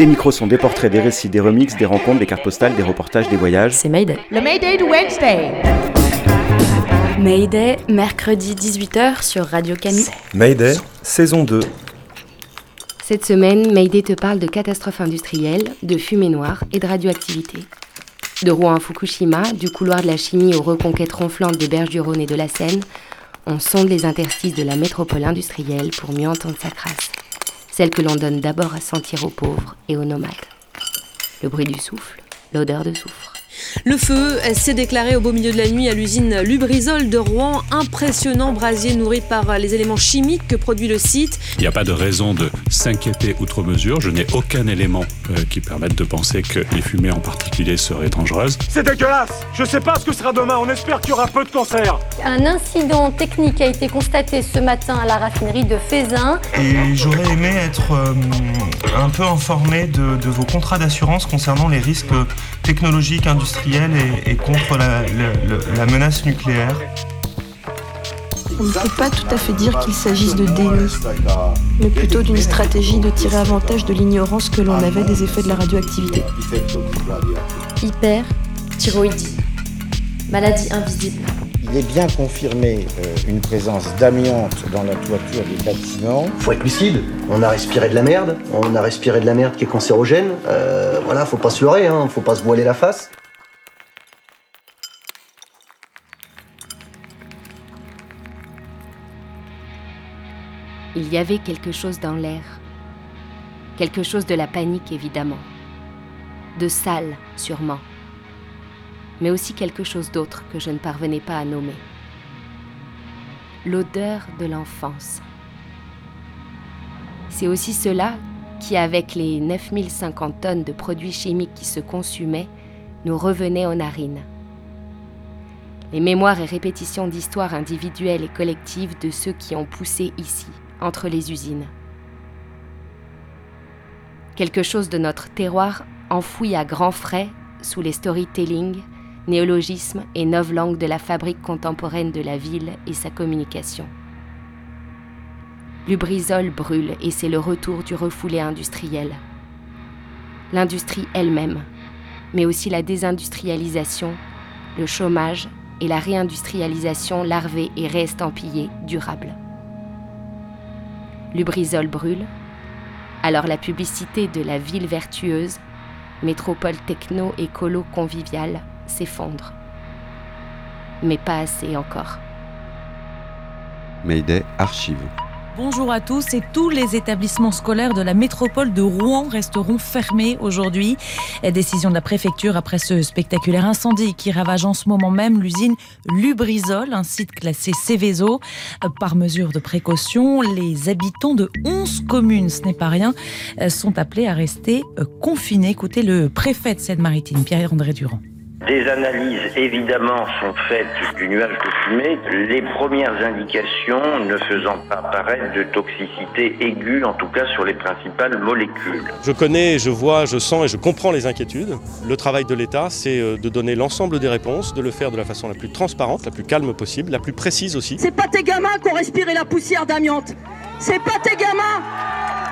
Des micros sont des portraits, des récits, des remixes, des rencontres, des cartes postales, des reportages, des voyages. C'est Mayday. Le Mayday de Wednesday Mayday, mercredi 18h sur Radio Canu. Mayday, saison 2. Cette semaine, Mayday te parle de catastrophes industrielles, de fumée noire et de radioactivité. De Rouen à Fukushima, du couloir de la chimie aux reconquêtes ronflantes des berges du Rhône et de la Seine, on sonde les interstices de la métropole industrielle pour mieux entendre sa crasse. Celle que l'on donne d'abord à sentir aux pauvres et aux nomades. Le bruit du souffle, l'odeur de soufre. Le feu s'est déclaré au beau milieu de la nuit à l'usine Lubrizol de Rouen. Impressionnant brasier nourri par les éléments chimiques que produit le site. Il n'y a pas de raison de s'inquiéter outre mesure. Je n'ai aucun élément euh, qui permette de penser que les fumées en particulier seraient dangereuses. C'est dégueulasse Je sais pas ce que sera demain, on espère qu'il y aura peu de cancer Un incident technique a été constaté ce matin à la raffinerie de Fézin. Et j'aurais aimé être euh, un peu informé de, de vos contrats d'assurance concernant les risques technologiques, industriels et, et contre la, la- la menace nucléaire. On ne peut pas tout à fait dire qu'il s'agisse de déni, mais plutôt d'une stratégie de tirer avantage de l'ignorance que l'on avait des effets de la radioactivité. Hyper, thyroïdie, maladie invisible. Il est bien confirmé euh, une présence d'amiante dans la toiture des bâtiments. Faut être lucide. On a respiré de la merde. On a respiré de la merde qui est cancérogène. Euh, voilà, faut pas se leurrer, hein. Faut pas se voiler la face. Il y avait quelque chose dans l'air. Quelque chose de la panique, évidemment. De sale, sûrement. Mais aussi quelque chose d'autre que je ne parvenais pas à nommer. L'odeur de l'enfance. C'est aussi cela qui, avec les 9050 tonnes de produits chimiques qui se consumaient, nous revenait aux narines. Les mémoires et répétitions d'histoires individuelles et collectives de ceux qui ont poussé ici, entre les usines. Quelque chose de notre terroir enfoui à grands frais sous les storytelling, néologismes et langues de la fabrique contemporaine de la ville et sa communication. Lubrizol brûle et c'est le retour du refoulé industriel. L'industrie elle-même, mais aussi la désindustrialisation, le chômage et la réindustrialisation larvée et réestampillée durable. Lubrizol brûle, alors la publicité de la ville vertueuse, métropole techno-écolo conviviale, s'effondre. Mais pas assez encore. Mayday Archive. Bonjour à tous et tous les établissements scolaires de la métropole de Rouen resteront fermés aujourd'hui. Décision de la préfecture après ce spectaculaire incendie qui ravage en ce moment même l'usine Lubrizol, un site classé Céveso. Par mesure de précaution, les habitants de 11 communes, ce n'est pas rien, sont appelés à rester confinés. Écoutez le préfet de Seine-Maritime, Pierre-André Durand. Des analyses évidemment sont faites du nuage de fumée, les premières indications ne faisant pas apparaître de toxicité aiguë, en tout cas sur les principales molécules. Je connais, je vois, je sens et je comprends les inquiétudes. Le travail de l'État, c'est euh, de donner l'ensemble des réponses, de le faire de la façon la plus transparente, la plus calme possible, la plus précise aussi. C'est pas tes gamins qui ont respiré la poussière d'amiante. C'est pas tes gamins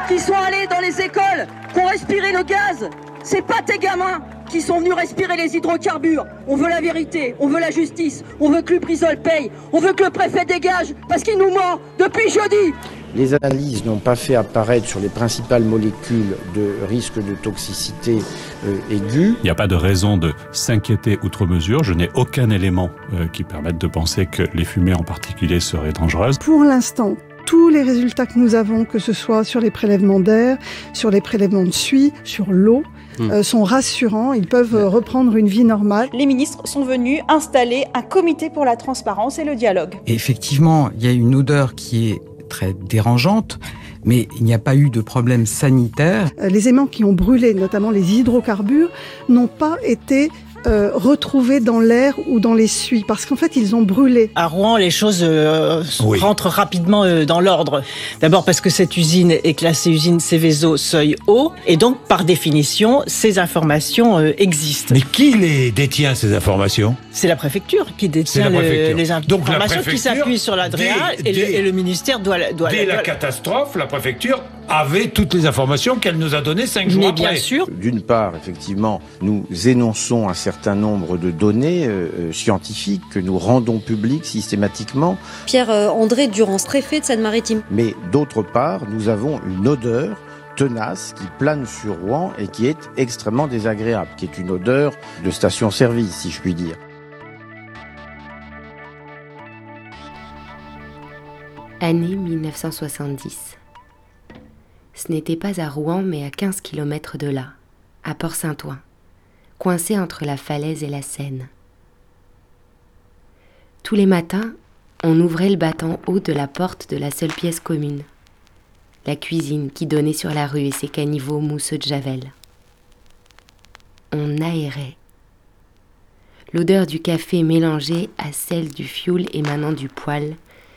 qui sont allés dans les écoles, qui ont respiré le gaz. C'est pas tes gamins qui sont venus respirer les hydrocarbures. On veut la vérité, on veut la justice, on veut que Lubrizol paye, on veut que le préfet dégage parce qu'il nous ment depuis jeudi. Les analyses n'ont pas fait apparaître sur les principales molécules de risque de toxicité euh, aiguë. Il n'y a pas de raison de s'inquiéter outre mesure. Je n'ai aucun élément euh, qui permette de penser que les fumées en particulier seraient dangereuses. Pour l'instant, tous les résultats que nous avons, que ce soit sur les prélèvements d'air, sur les prélèvements de suie, sur l'eau, euh, sont rassurants, ils peuvent euh, reprendre une vie normale. Les ministres sont venus installer un comité pour la transparence et le dialogue. Et effectivement, il y a une odeur qui est très dérangeante, Mais il n'y a pas eu de problème sanitaire. Euh, les aimants qui ont brûlé, notamment les hydrocarbures, n'ont pas été euh, retrouvés dans l'air ou dans les suies, parce qu'en fait, ils ont brûlé. À Rouen, les choses euh, Oui. rentrent rapidement euh, dans l'ordre. D'abord parce que cette usine est classée usine Céveso seuil haut, et donc par définition, ces informations euh, existent. Mais qui les détient ces informations? C'est la préfecture qui détient le- les Donc la informations qui s'appuient sur l'ADREA et, et le ministère doit, doit Dès la doit- catastrophe, la préfecture avait toutes les informations qu'elle nous a données cinq jours Mais après. bien sûr. D'une part, effectivement, nous énonçons un certain nombre de données euh, euh, scientifiques que nous rendons publiques systématiquement, Pierre-André Durance, préfet de Seine-Maritime. mais d'autre part, nous avons une odeur tenace qui plane sur Rouen et qui est extrêmement désagréable, qui est une odeur de station-service, si je puis dire. Année 1970. Ce n'était pas à Rouen, mais à 15 km de là, à Port-Saint-Ouen, coincé entre la falaise et la Seine. Tous les matins, on ouvrait le battant haut de la porte de la seule pièce commune, la cuisine qui donnait sur la rue et ses caniveaux mousseux de javel. On aérait. L'odeur du café mélangée à celle du fioul émanant du poêle,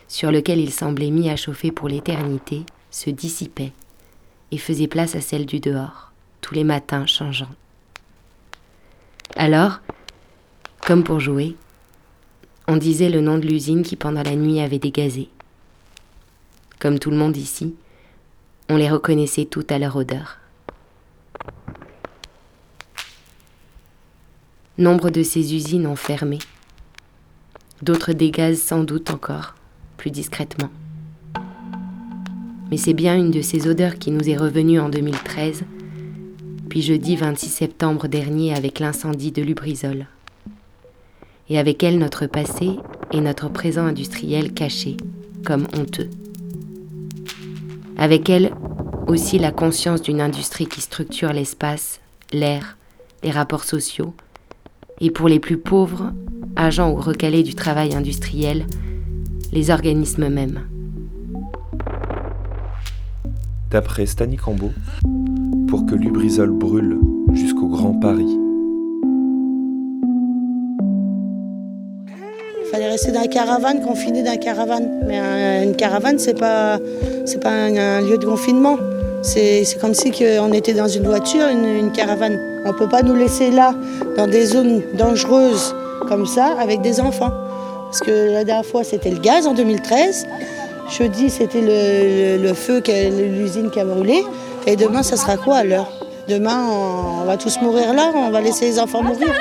sur lequel il semblait mis à chauffer pour l'éternité, se dissipait et faisait place à celle du dehors, tous les matins changeant. Alors, comme pour jouer, on disait le nom de l'usine qui pendant la nuit avait dégazé. Comme tout le monde ici, on les reconnaissait toutes à leur odeur. Nombre de ces usines ont fermé. D'autres dégazent sans doute encore, plus discrètement. Mais c'est bien une de ces odeurs qui nous est revenue en 2013, puis jeudi 26 septembre dernier avec l'incendie de Lubrizol. Et avec elle notre passé et notre présent industriel caché, comme honteux. Avec elle aussi la conscience d'une industrie qui structure l'espace, l'air, les rapports sociaux, et pour les plus pauvres, agents ou recalés du travail industriel, les organismes mêmes. D'après Stani Cambo, pour que Lubrizol brûle jusqu'au Grand Paris, Il fallait rester dans la caravane, confiné dans la caravane. Mais un- une caravane, c'est pas, c'est pas un, lieu de confinement. C'est comme si on était dans une voiture, une, une caravane. On peut pas nous laisser là, dans des zones dangereuses comme ça, avec des enfants. Parce que la dernière fois, c'était le gaz en 2013. Jeudi, c'était le, le- le feu, l'usine qui a brûlé. Et demain, ça sera quoi alors? Demain, on va tous mourir là, on va laisser les enfants mourir?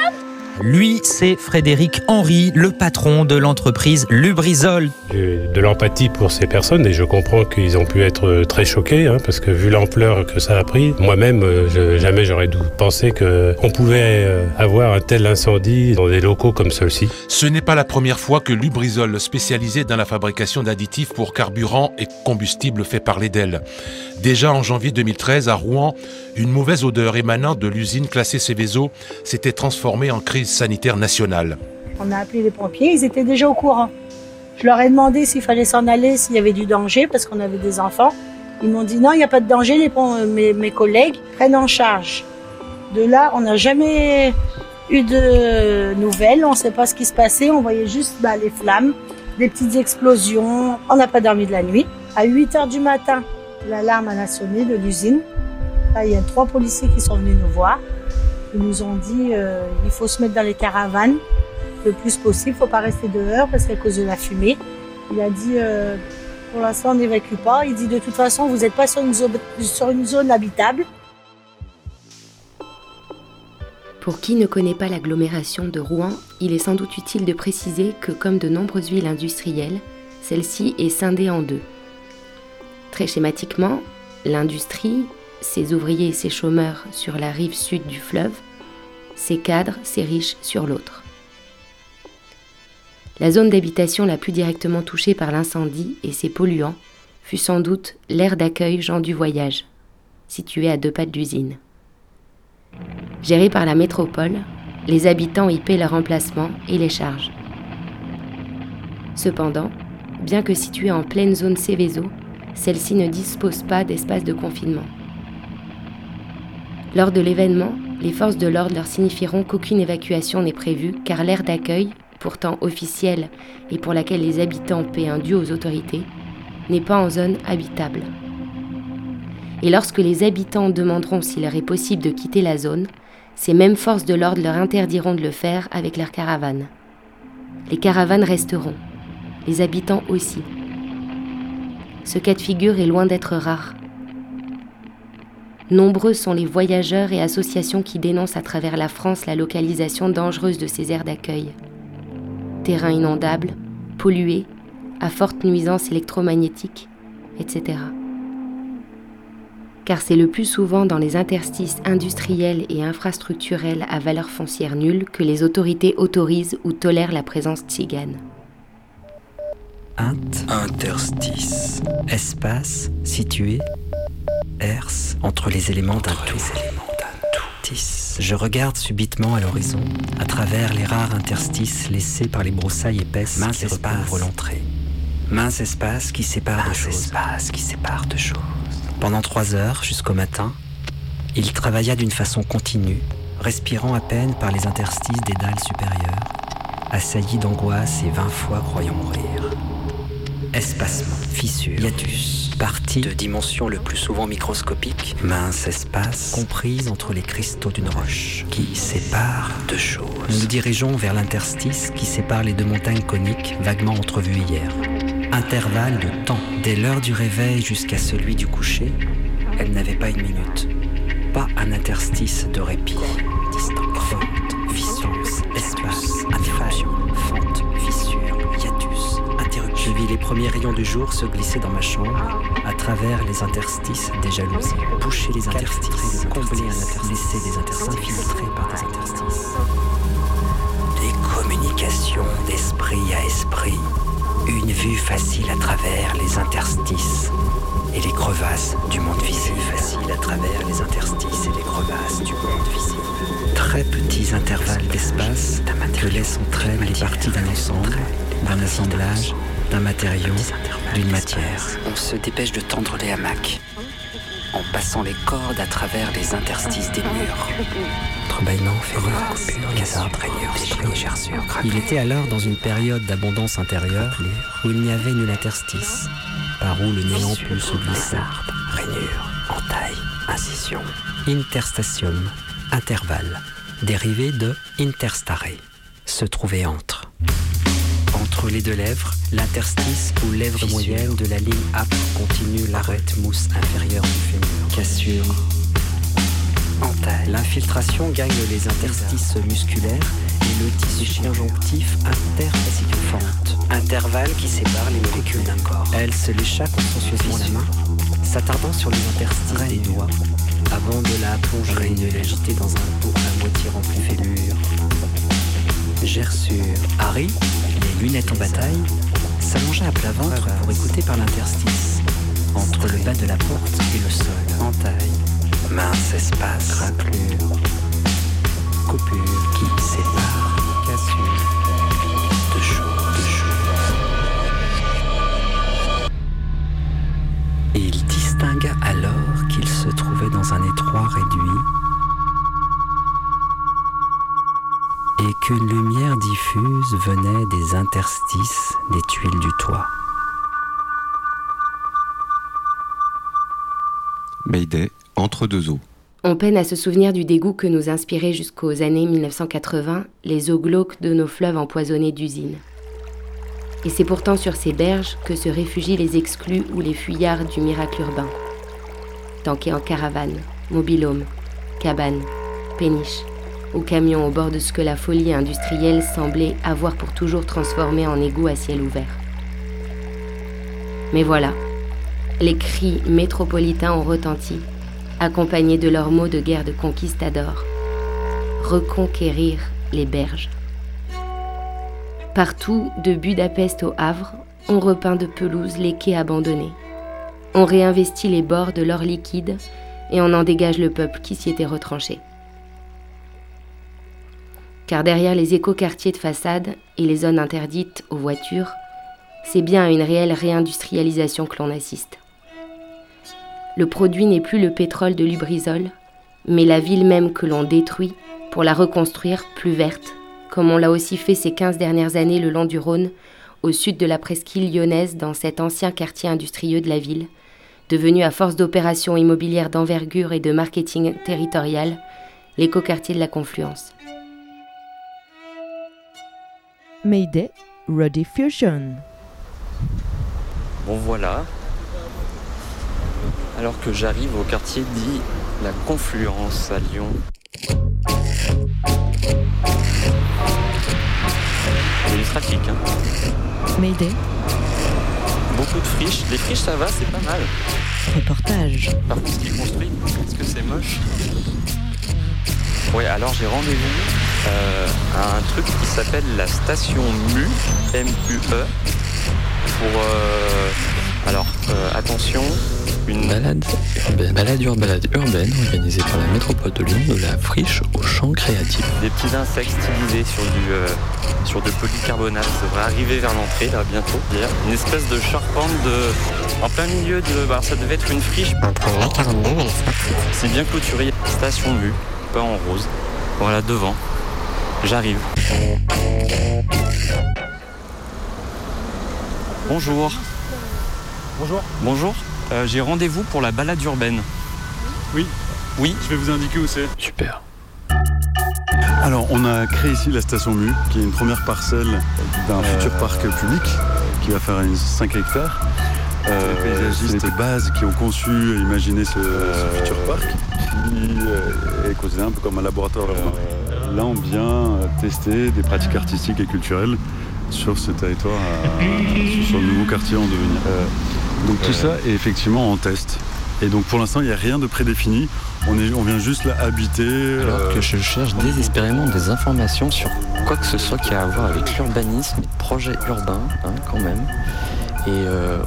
Lui, c'est Frédéric Henry, le patron de l'entreprise Lubrizol. J'ai de l'empathie pour ces personnes et je comprends qu'ils ont pu être euh, très choqués hein, parce que vu l'ampleur que ça a pris, moi-même, euh, je- jamais j'aurais dû penser qu'on pouvait euh, avoir un tel incendie dans des locaux comme ceux-ci. Ce n'est pas la première fois que Lubrizol, spécialisé dans la fabrication d'additifs pour carburant et combustible, fait parler d'elle. Déjà en janvier 2013, à Rouen, une mauvaise odeur émanant de l'usine classée Céveso s'était transformée en crise sanitaire nationale. On a appelé les pompiers, ils étaient déjà au courant. Je leur ai demandé s'il fallait s'en aller, s'il y avait du danger, parce qu'on avait des enfants. Ils m'ont dit non, il n'y a pas de danger, mes collègues prennent en charge. De là, on n'a jamais eu de nouvelles, on ne sait pas ce qui se passait, on voyait juste bah, les flammes, des petites explosions. On n'a pas dormi de la nuit. À 8 heures du matin, l'alarme a sonné de l'usine. Là, il y a trois policiers qui sont venus nous voir. Ils nous ont dit euh, il faut se mettre dans les caravanes le plus possible, faut pas rester dehors parce qu'à cause de la fumée. Il a dit euh, pour l'instant on n'évacue pas. Il dit de toute façon vous n'êtes pas sur une zone habitable. Pour qui ne connaît pas l'agglomération de Rouen, il est sans doute utile de préciser que, comme de nombreuses villes industrielles, celle-ci est scindée en deux. Très schématiquement, l'industrie, ses ouvriers et ses chômeurs sur la rive sud du fleuve, ses cadres, ses riches sur l'autre. La zone d'habitation la plus directement touchée par l'incendie et ses polluants fut sans doute l'aire d'accueil Jean du Voyage, située à deux pas de l'usine. Gérée par la métropole, les habitants y paient leur emplacement et les charges. Cependant, bien que située en pleine zone Céveso, celle-ci ne dispose pas d'espace de confinement. Lors de l'événement, les forces de l'ordre leur signifieront qu'aucune évacuation n'est prévue car l'aire d'accueil, pourtant officielle et pour laquelle les habitants paient un dû aux autorités, n'est pas en zone habitable. Et lorsque les habitants demanderont s'il leur est possible de quitter la zone, ces mêmes forces de l'ordre leur interdiront de le faire avec leurs caravanes. Les caravanes resteront, les habitants aussi. Ce cas de figure est loin d'être rare. Nombreux sont les voyageurs et associations qui dénoncent à travers la France la localisation dangereuse de ces aires d'accueil. Terrains inondables, pollués, à forte nuisance électromagnétique, etc. Car c'est le plus souvent dans les interstices industriels et infrastructurels à valeur foncière nulle que les autorités autorisent ou tolèrent la présence tzigane. Int, interstice, espace situé, herse entre les éléments d'un tout. Je regarde subitement à l'horizon, à travers les rares interstices laissés par les broussailles épaisses Mince qui recouvrent l'entrée. Mince espace qui sépare de choses. espace qui sépare de choses. Pendant trois heures, jusqu'au matin, il travailla d'une façon continue, respirant à peine par les interstices des dalles supérieures, assailli d'angoisse et vingt fois croyant mourir. Espacement, fissure, hiatus, partie de dimension le plus souvent microscopique, mince espace comprise entre les cristaux d'une roche, qui sépare deux choses. Nous nous dirigeons vers l'interstice qui sépare les deux montagnes coniques vaguement entrevues hier. Intervalle de temps, dès l'heure du réveil jusqu'à celui du coucher, elle n'avait pas une minute. Pas un interstice de répit. Distant, les premiers rayons du jour se glisser dans ma chambre, à travers les interstices des jalousies. Boucher les interstices, combler un interstice, laisser des interstices, filtrés par des interstices. Des communications d'esprit à esprit. Une vue facile à travers les interstices et les crevasses du monde visible. facile à travers les interstices et les crevasses du monde visible. Très petits intervalles d'espace que laissent entre elles les parties d'un ensemble, d'un assemblage, d'un matériau, d'une matière. On se dépêche de tendre les hamacs en passant les cordes à travers les interstices des murs. Il était alors dans une période d'abondance intérieure où il n'y avait nul interstice, par où le néant put se glisser. Rainure, entaille, incision. Interstatium, intervalle, dérivé de interstare, se trouvait entre. Entre les deux lèvres, l'interstice ou lèvre moyenne de la ligne âpre continue l'arête mousse inférieure du fémur. Cassure. Entaille. L'infiltration gagne les interstices musculaires et le tissu conjonctif interfente. Intervalle qui sépare les molécules d'un corps. Elle se lécha consciencieusement la main, s'attardant sur les interstices des doigts, avant de la plonger et de l'agiter dans un pot à moitié rempli de fêlure. Gerçure. Harry, les lunettes en bataille, s'allongea à plat ventre pour écouter par l'interstice, entre le bas de la porte et le sol. Entaille. Mince espace. Raclure. Coupure qui sépare. Cassure. Deux choses. Deux choses. Et il distingua alors qu'il se trouvait dans un étroit réduit qu'une lumière diffuse venait des interstices des tuiles du toit. Mayday, entre deux eaux. On peine à se souvenir du dégoût que nous inspiraient jusqu'aux années 1980 les eaux glauques de nos fleuves empoisonnés d'usines. Et c'est pourtant sur ces berges que se réfugient les exclus ou les fuyards du miracle urbain. Tankés en caravane, mobilhome, cabane, péniche, ou camions au bord de ce que la folie industrielle semblait avoir pour toujours transformé en égout à ciel ouvert. Mais voilà, les cris métropolitains ont retenti, accompagnés de leurs mots de guerre de conquistadors. Reconquérir les berges. Partout, de Budapest au Havre, on repeint de pelouse les quais abandonnés. On réinvestit les bords de l'or liquide et on en dégage le peuple qui s'y était retranché. Car derrière les écoquartiers de façade et les zones interdites aux voitures, c'est bien à une réelle réindustrialisation que l'on assiste. le produit n'est plus le pétrole de Lubrizol, mais la ville même que l'on détruit pour la reconstruire plus verte, comme on l'a aussi fait ces 15 dernières années le long du Rhône, au sud de la presqu'île lyonnaise, dans cet ancien quartier industrieux de la ville, devenu à force d'opérations immobilières d'envergure et de marketing territorial, l'écoquartier de la Confluence. Mayday Ready Fusion. Bon voilà. Alors que j'arrive au quartier dit la Confluence à Lyon. Il y a du trafic. Hein. Mayday. Beaucoup de friches. Les friches ça va, c'est pas mal. Reportage. Par contre ce qui est construit, est-ce que c'est moche? Oui, alors j'ai rendez-vous euh, à un truc qui s'appelle la station MU, M-U-E, pour... Euh, alors, euh, attention, une balade urbaine, balade urbaine, urbaine organisée par la métropole de Lyon de la friche au champ créatif. Des petits insectes stylisés sur du sur de polycarbonate ça devrait arriver vers l'entrée là bientôt. Une espèce de charpente de en plein milieu de bah, ça devait être une friche entre la 42 et C'est bien clôturé. Station vue, pas en rose. Voilà devant. J'arrive. Bonjour. Bonjour. Bonjour. Euh, J'ai rendez-vous pour la balade urbaine. Oui. Oui. Je vais vous indiquer où c'est. Super. Alors, on a créé ici la station MU, qui est une première parcelle d'un futur parc public qui va faire une 5 hectares. Euh, les paysagistes de base qui ont conçu et imaginé ce, ce futur parc, qui euh, est considéré un peu comme un laboratoire. Là, on vient tester des pratiques artistiques et culturelles sur ce territoire, à- sur le nouveau quartier en devenir. Euh, donc tout ça est effectivement en test. Et donc pour l'instant, il n'y a rien de prédéfini. On, est, on vient juste là habiter. Alors euh, que je cherche désespérément des informations sur quoi que ce soit qui a à voir avec l'urbanisme et projets urbains, hein, quand même. Et euh...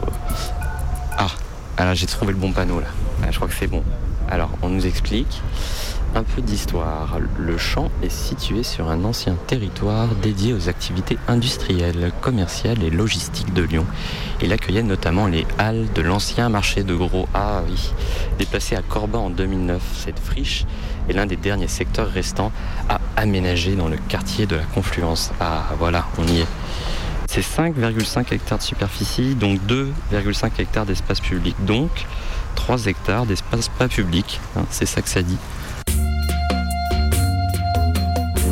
ah, alors j'ai trouvé le bon panneau là. Ah, je crois que c'est bon. Alors on nous explique un peu d'histoire. Le champ est situé sur un ancien territoire dédié aux activités industrielles, commerciales et logistiques de Lyon. Il accueillait notamment les halles de l'ancien marché de gros. Ah déplacé à Corbin en 2009, cette friche est l'un des derniers secteurs restants à aménager dans le quartier de la Confluence. Ah voilà, on y est. C'est 5,5 hectares de superficie, donc 2,5 hectares d'espace public, donc 3 hectares d'espace pas public. hein, c'est ça que ça dit.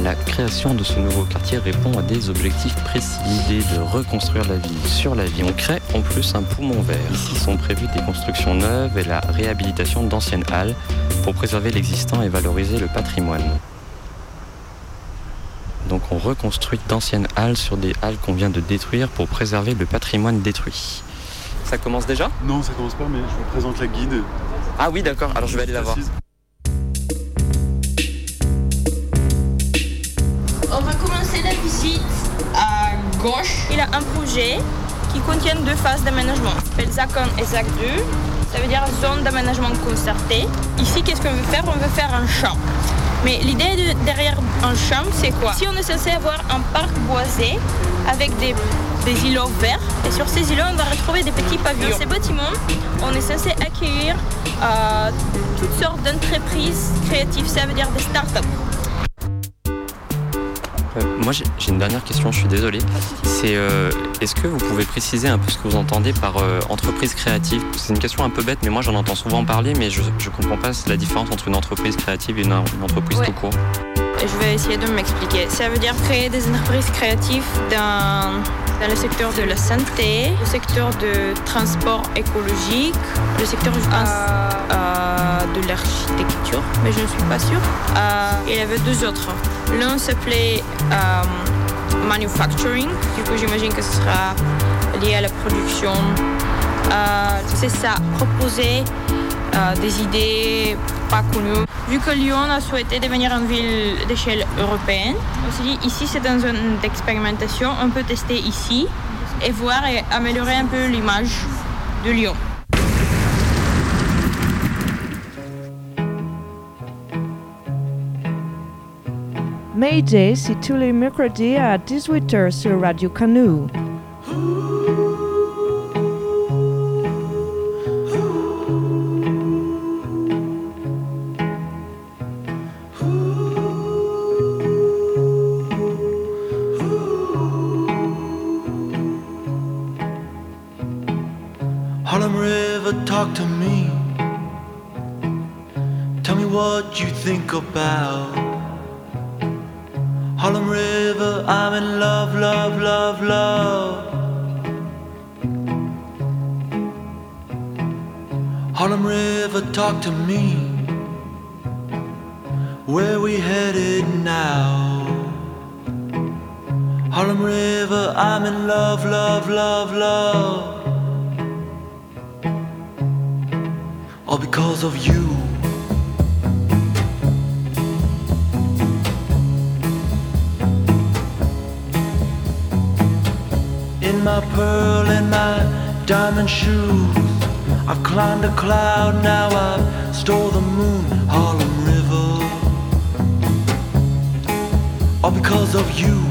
La création de ce nouveau quartier répond à des objectifs précis. L'idée de reconstruire la ville sur la vie. On crée en plus un poumon vert. Ici sont prévues des constructions neuves et la réhabilitation d'anciennes halles pour préserver l'existant et valoriser le patrimoine. Donc on reconstruit d'anciennes halles sur des halles qu'on vient de détruire pour préserver le patrimoine détruit. Ça commence déjà? Non, ça commence pas, mais je vous présente la guide. Ah oui d'accord, alors je vais aller la voir. On va commencer la visite à gauche. Il a un projet qui contient deux phases d'aménagement. Ça s'appelle ZAC 1 et ZAC 2. Ça veut dire zone d'aménagement concerté. Ici, qu'est-ce qu'on veut faire? On veut faire un champ. Mais l'idée de- derrière un champ, c'est quoi? Si on est censé avoir un parc boisé avec des, des îlots verts, et sur ces îlots, on va retrouver des petits pavillons. Dans ces bâtiments, on est censé accueillir euh, toutes sortes d'entreprises créatives, ça veut dire des startups. Moi j'ai une dernière question, je suis désolé. C'est euh, est-ce que vous pouvez préciser un peu ce que vous entendez par euh, entreprise créative? C'est une question un peu bête, mais moi j'en entends souvent parler, mais je ne comprends pas la différence entre une entreprise créative et une, une entreprise Ouais. tout court. Je vais essayer de m'expliquer. Ça veut dire créer des entreprises créatives dans, dans le secteur de la santé, le secteur de transport écologique, le secteur je pense, euh, de l'architecture, mais je ne suis pas sûre. Euh, il y avait deux autres. L'un s'appelait euh, manufacturing, du coup j'imagine que ce sera lié à la production. Euh, C'est ça, proposer euh, des idées pas connues. Vu que Lyon a souhaité devenir une ville d'échelle européenne, on s'est dit ici c'est une zone d'expérimentation, on peut tester ici et voir et améliorer un peu l'image de Lyon. Mayday situli, tuli microdi a 18h sur Radio Harlem River, talk to me. Tell me what you think about talk to me. Where we headed now? Harlem River, I'm in love, love, love, love. All because of you. In my pearl and my diamond shoes, I've climbed a cloud, now I've stole the moon, Harlem River. All because of you.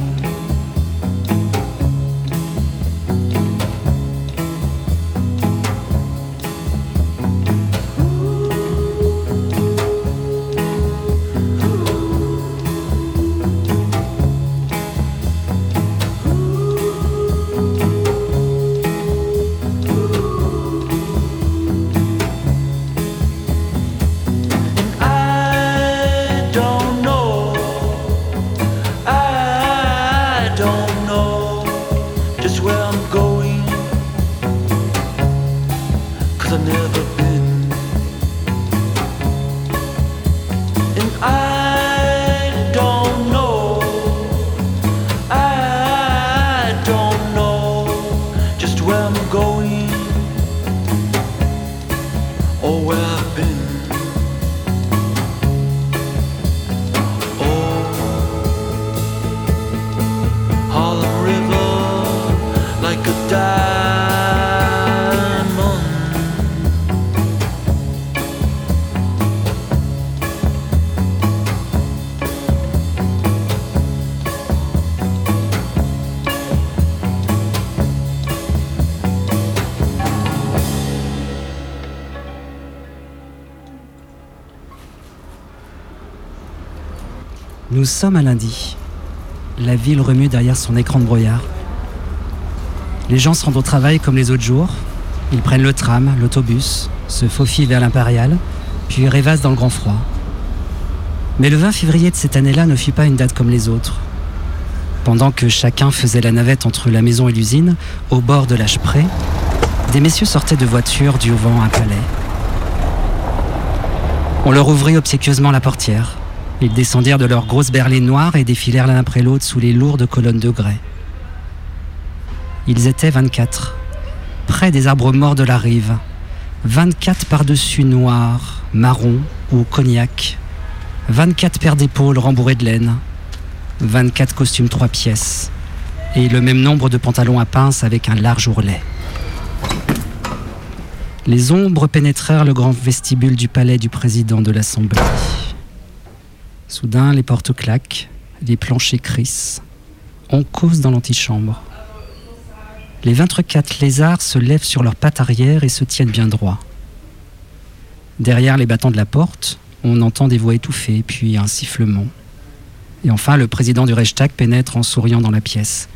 Nous sommes à lundi. La ville remue derrière son écran de brouillard. Les gens se rendent au travail comme les autres jours. Ils prennent le tram, l'autobus, se faufilent vers l'impérial, puis rêvassent dans le grand froid. Mais le 20 février de cette année-là ne fut pas une date comme les autres. Pendant que chacun faisait la navette entre la maison et l'usine, au bord de l'âge près, des messieurs sortaient de voitures durant un palais. On leur ouvrit obséquieusement la portière. Ils descendirent de leurs grosses berlines noires et défilèrent l'un après l'autre sous les lourdes colonnes de grès. Ils étaient 24, près des arbres morts de la rive. 24 par-dessus noirs, marron ou cognac. 24 paires d'épaules rembourrées de laine. 24 costumes trois pièces. Et le même nombre de pantalons à pince avec un large ourlet. Les ombres pénétrèrent le grand vestibule du palais du président de l'Assemblée. Soudain, les portes claquent, les planchers crissent. On cause dans l'antichambre. Les 24 lézards se lèvent sur leurs pattes arrière et se tiennent bien droit. Derrière les battants de la porte, on entend des voix étouffées, puis un sifflement. Et enfin, le président du Reichstag pénètre en souriant dans la pièce.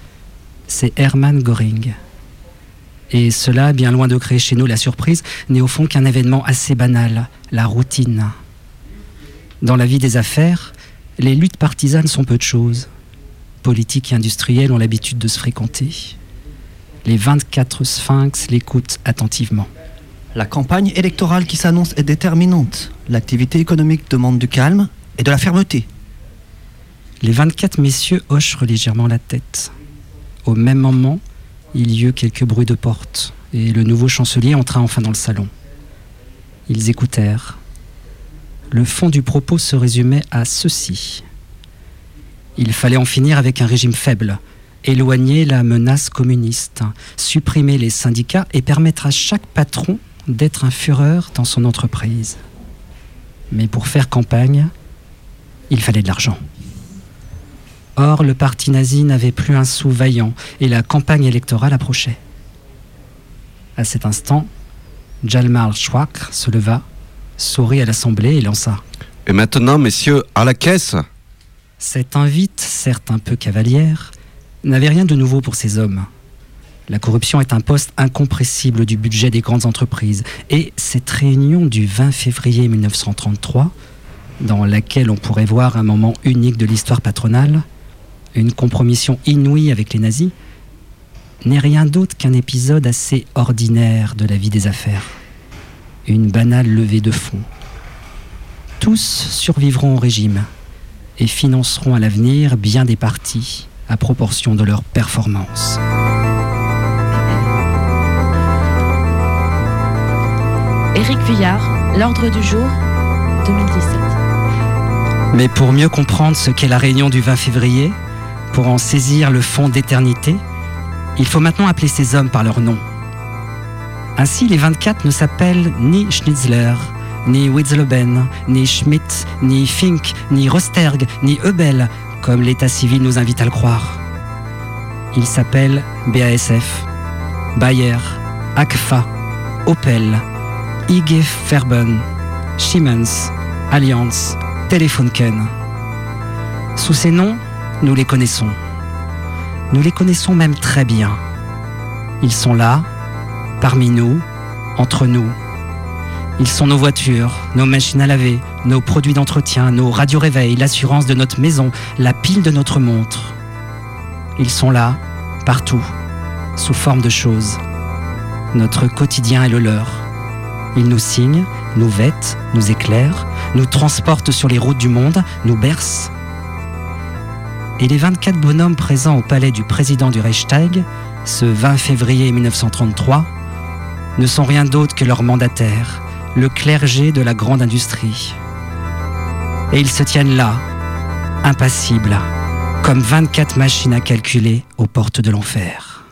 C'est Hermann Göring. Et cela, bien loin de créer chez nous la surprise, n'est au fond qu'un événement assez banal, la routine. Dans la vie des affaires, les luttes partisanes sont peu de choses. Politiques et industriels ont l'habitude de se fréquenter. Les 24 sphinx l'écoutent attentivement. La campagne électorale qui s'annonce est déterminante. L'activité économique demande du calme et de la fermeté. Les 24 messieurs hochent légèrement la tête. Au même moment, il y eut quelques bruits de porte, et le nouveau chancelier entra enfin dans le salon. Ils écoutèrent. Le fond du propos se résumait à ceci. Il fallait en finir avec un régime faible, éloigner la menace communiste, supprimer les syndicats et permettre à chaque patron d'être un fureur dans son entreprise. Mais pour faire campagne, il fallait de l'argent. Or, le parti nazi n'avait plus un sou vaillant et la campagne électorale approchait. À cet instant, Jalmar Schwach se leva, sourit à l'Assemblée et lança Et maintenant, messieurs, à la caisse Cette invite, certes un peu cavalière, n'avait rien de nouveau pour ces hommes. La corruption est un poste incompressible du budget des grandes entreprises. Et cette réunion du 20 février 1933, dans laquelle on pourrait voir un moment unique de l'histoire patronale, une compromission inouïe avec les nazis, n'est rien d'autre qu'un épisode assez ordinaire de la vie des affaires. Une banale levée de fonds. Tous survivront au régime et financeront à l'avenir bien des partis à proportion de leur performance. Éric Vuillard, L'ordre du jour, 2017. Mais pour mieux comprendre ce qu'est la réunion du 20 février, pour en saisir le fond d'éternité, il faut maintenant appeler ces hommes par leur nom. Ainsi, les 24 ne s'appellent ni Schnitzler, ni Witzleben, ni Schmidt, ni Fink, ni Rosterg, ni Eubel, comme l'état civil nous invite à le croire. Ils s'appellent BASF, Bayer, ACFA, Opel, IG Verben, Siemens, Allianz, Telefunken. Sous ces noms, nous les connaissons. Nous les connaissons même très bien. Ils sont là, parmi nous, entre nous. Ils sont nos voitures, nos machines à laver, nos produits d'entretien, nos radios-réveils, l'assurance de notre maison, la pile de notre montre. Ils sont là, partout, sous forme de choses. Notre quotidien est le leur. Ils nous signent, nous vêtent, nous éclairent, nous transportent sur les routes du monde, nous bercent. Et les 24 bonhommes présents au palais du président du Reichstag, ce 20 février 1933, ne sont rien d'autre que leurs mandataires, le clergé de la grande industrie. Et ils se tiennent là, impassibles, comme 24 machines à calculer aux portes de l'enfer.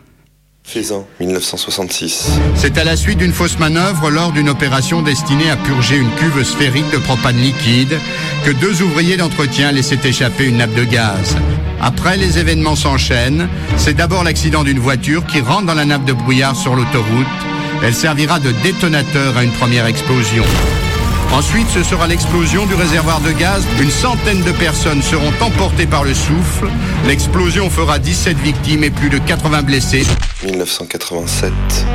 Faisan, 1966. C'est à la suite d'une fausse manœuvre lors d'une opération destinée à purger une cuve sphérique de propane liquide que deux ouvriers d'entretien laissaient échapper une nappe de gaz. Après, les événements s'enchaînent. C'est d'abord l'accident d'une voiture qui rentre dans la nappe de brouillard sur l'autoroute. Elle servira de détonateur à une première explosion. Ensuite, ce sera l'explosion du réservoir de gaz. Une centaine de personnes seront emportées par le souffle. L'explosion fera 17 victimes et plus de 80 blessés. 1987.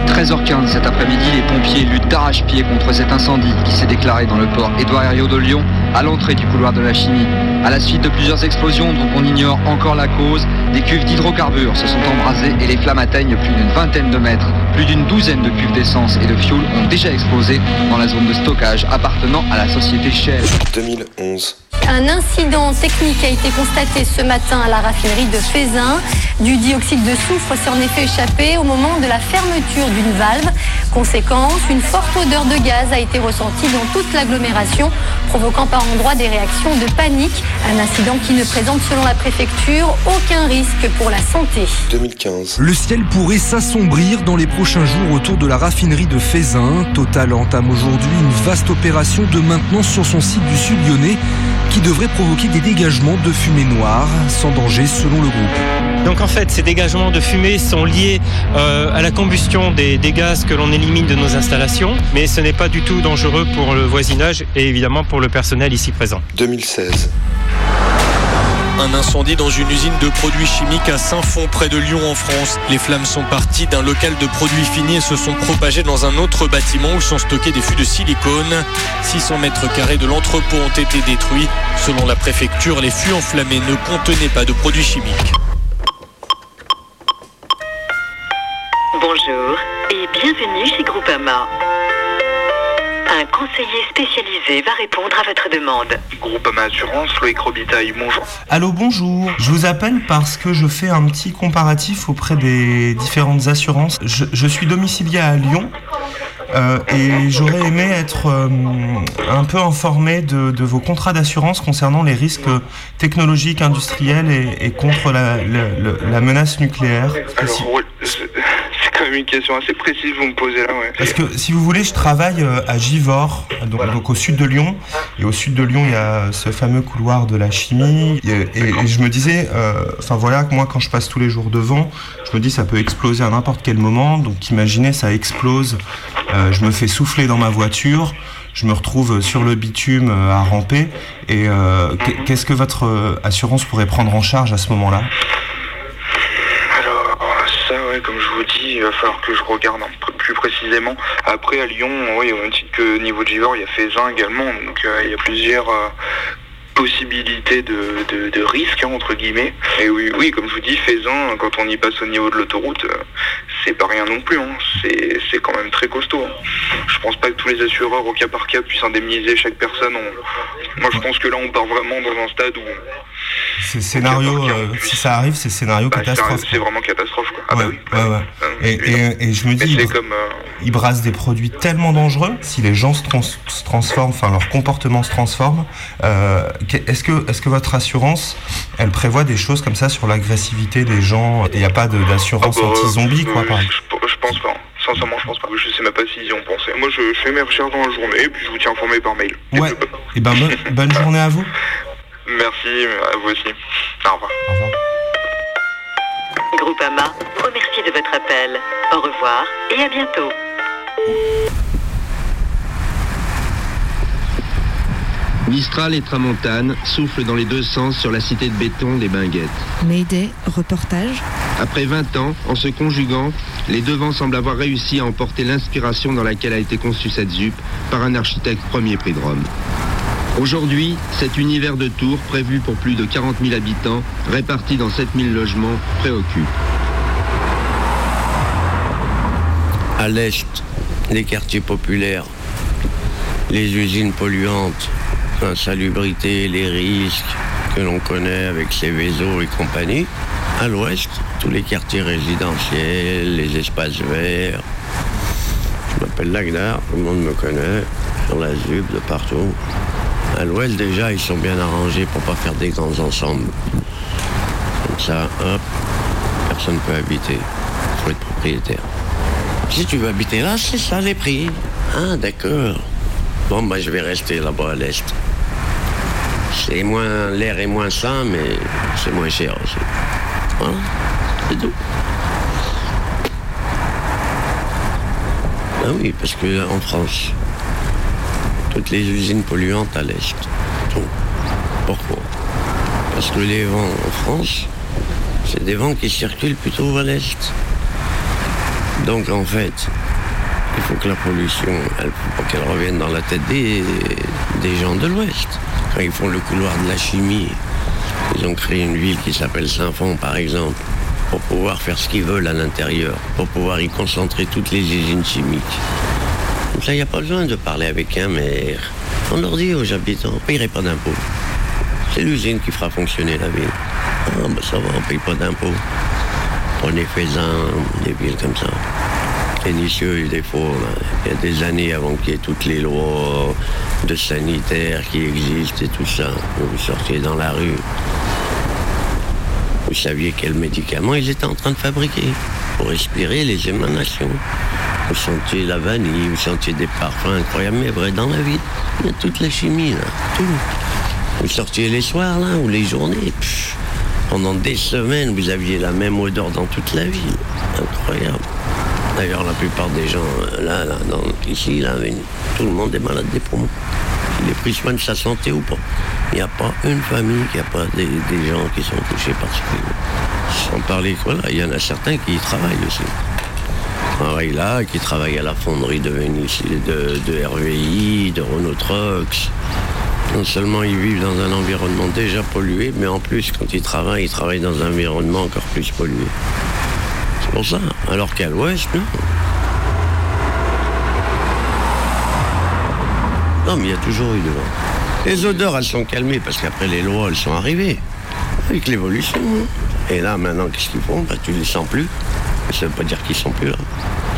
13h15 cet après-midi, les pompiers luttent d'arrache-pied contre cet incendie qui s'est déclaré dans le port Édouard Herriot de Lyon, à l'entrée du couloir de la chimie. À la suite de plusieurs explosions dont on ignore encore la cause, des cuves d'hydrocarbures se sont embrasées et les flammes atteignent plus d'une vingtaine de mètres. Plus d'une douzaine de cuves d'essence et de fioul ont déjà explosé dans la zone de stockage appartenant à la société Shell. 2011. Un incident technique a été constaté ce matin à la raffinerie de Fézin. Du dioxyde de soufre s'est en effet échappé au moment de la fermeture d'une valve. Conséquence, une forte odeur de gaz a été ressentie dans toute l'agglomération, provoquant par endroits des réactions de panique. Un incident qui ne présente selon la préfecture aucun risque pour la santé. 2015. Le ciel pourrait s'assombrir dans les prochains jours autour de la raffinerie de Fézin. Total entame aujourd'hui une vaste opération de maintenance sur son site du sud lyonnais qui devrait provoquer des dégagements de fumée noire sans danger selon le groupe. Donc en fait, ces dégagements de fumée sont liés euh, à la combustion des, des gaz que l'on élimine de nos installations, mais ce n'est pas du tout dangereux pour le voisinage et évidemment pour le personnel ici présent. 2016. Un incendie dans une usine de produits chimiques à Saint-Fond, près de Lyon, en France. Les flammes sont parties d'un local de produits finis et se sont propagées dans un autre bâtiment où sont stockés des fûts de silicone. 600 mètres carrés de l'entrepôt ont été détruits. Selon la préfecture, les fûts enflammés ne contenaient pas de produits chimiques. Bonjour et bienvenue chez Groupama. Un conseiller spécialisé va répondre à votre demande. Groupama Assurance, Loïc Robitaille, bonjour. Allô, bonjour. Je vous appelle parce que je fais un petit comparatif auprès des différentes assurances. Je, je suis domicilié à Lyon. euh, et j'aurais aimé être euh, un peu informé de, de vos contrats d'assurance concernant les risques technologiques, industriels et, et contre la, la- la- la menace nucléaire. Alors, même une question assez précise que vous me posez là, ouais. Parce que si vous voulez, je travaille euh, à Givors, donc, donc au sud de Lyon. Et au sud de Lyon, il y a ce fameux couloir de la chimie. Et, et- et je me disais, euh, enfin voilà, moi quand je passe tous les jours devant, je me dis ça peut exploser à n'importe quel moment. Donc imaginez, ça explose. euh, je me fais souffler dans ma voiture. Je me retrouve sur le bitume à ramper. Et euh, qu'est- qu'est-ce que votre assurance pourrait prendre en charge à ce moment-là Alors, ça, ouais, comme je vous vous dis, il va falloir que je regarde un peu plus précisément. Après, à Lyon, oui, au même titre que niveau de Givor, il y a Faisin également. Donc, euh, il y a plusieurs euh, possibilités de, de, risques, hein, entre guillemets. Et oui, oui, comme je vous dis, Faisin, quand on y passe au niveau de l'autoroute, euh, c'est pas rien non plus. hein. C'est c'est quand même très costaud. hein. Je pense pas que tous les assureurs, au cas par cas, puissent indemniser chaque personne. On- Moi, je pense que là, on part vraiment dans un stade où C'est scénario, euh, si ça arrive, c'est scénario bah, catastrophe. c'est vraiment catastrophe. Quoi. Ah bah Ouais, oui. ouais, ouais. Et, et- et je me dis, ils, comme, euh, ils brassent des produits tellement dangereux. Si les gens se, trans- se transforment, enfin leur comportement se transforme, euh, est-ce que, est-ce que votre assurance, elle prévoit des choses comme ça sur l'agressivité des gens? Il n'y a pas d'assurance Ah bah, anti-zombie, quoi, euh, par exemple. je, je pense pas. Sincèrement, je pense pas. Je sais même pas s'ils y ont pensé. Moi, je, je fais mes recherches dans la journée et puis je vous tiens informé par mail. Ouais. Et ben, bonne- bonne journée à vous. Merci, à vous aussi. Au revoir. Groupama vous remercie de votre appel. Au revoir et à bientôt. Mistral et Tramontane soufflent dans les deux sens sur la cité de béton des Binguettes. Mayday, reportage. Après 20 ans, en se conjuguant, les deux vents semblent avoir réussi à emporter l'inspiration dans laquelle a été conçue cette ZUP par un architecte premier prix de Rome. Aujourd'hui, cet univers de tours, prévu pour plus de 40 000 habitants, répartis dans 7 000 logements, préoccupe. À l'est, les quartiers populaires, les usines polluantes, l'insalubrité, les risques que l'on connaît avec ces vaisseaux et compagnie. À l'ouest, tous les quartiers résidentiels, les espaces verts. Je m'appelle Lagnar, tout le monde me connaît, sur la ZUB, de partout. À l'ouest, déjà, ils sont bien arrangés pour pas faire des grands ensembles. Comme ça, hop, personne ne peut habiter. Il faut être propriétaire. Si tu veux habiter là, c'est ça les prix. Ah, d'accord. Bon, bah, je vais rester là-bas à l'est. C'est moins, l'air est moins sain, mais c'est moins cher aussi. Voilà, c'est tout. Ah oui, parce que en France, toutes les usines polluantes à l'est. Pourquoi? Parce que les vents en France, c'est des vents qui circulent plutôt à l'est. Donc en fait, il faut que la pollution, elle, faut pas qu'elle revienne dans la tête des, des gens de l'Ouest. Quand ils font le couloir de la chimie, ils ont créé une ville qui s'appelle Saint-Fond par exemple, pour pouvoir faire ce qu'ils veulent à l'intérieur, pour pouvoir y concentrer toutes les usines chimiques. Ça, il n'y a pas besoin de parler avec un maire. On leur dit aux habitants, on ne payerait pas d'impôts. C'est l'usine qui fera fonctionner la ville. Ah, ben ça va, on ne paye pas d'impôts. Prenez Faisin, des villes comme ça. Ténitieux, des fois, là, il y a des années avant qu'il y ait toutes les lois de sanitaire qui existent et tout ça. Vous sortiez dans la rue. Vous saviez quels médicaments ils étaient en train de fabriquer pour respirer les émanations. Vous sentiez la vanille, vous sentiez des parfums incroyables, mais vrai dans la vie. Il y a toute la chimie, là, tout. Vous sortiez les soirs, là, ou les journées. pendant des semaines, vous aviez la même odeur dans toute la ville. Incroyable. D'ailleurs, la plupart des gens, euh, là, ici, là, tout le monde est malade des poumons. Il est pris soin de sa santé ou pas. Il n'y a pas une famille qui n'a pas des, gens qui sont touchés par ce. Sans parler voilà, il y en a certains qui y travaillent aussi. Pareil là, qui travaillent à la fonderie de, Vénici- de, de RVI, de Renault Trucks. Non seulement ils vivent dans un environnement déjà pollué, mais en plus, quand ils travaillent, ils travaillent dans un environnement encore plus pollué. C'est pour ça. Alors qu'à l'ouest, non. Non, mais il y a toujours eu de vent. Les odeurs, elles sont calmées parce qu'après les lois, elles sont arrivées. Avec l'évolution. Et là, maintenant, qu'est-ce qu'ils font? Bah, Tu les sens plus. Ça veut pas dire qu'ils sont plus là.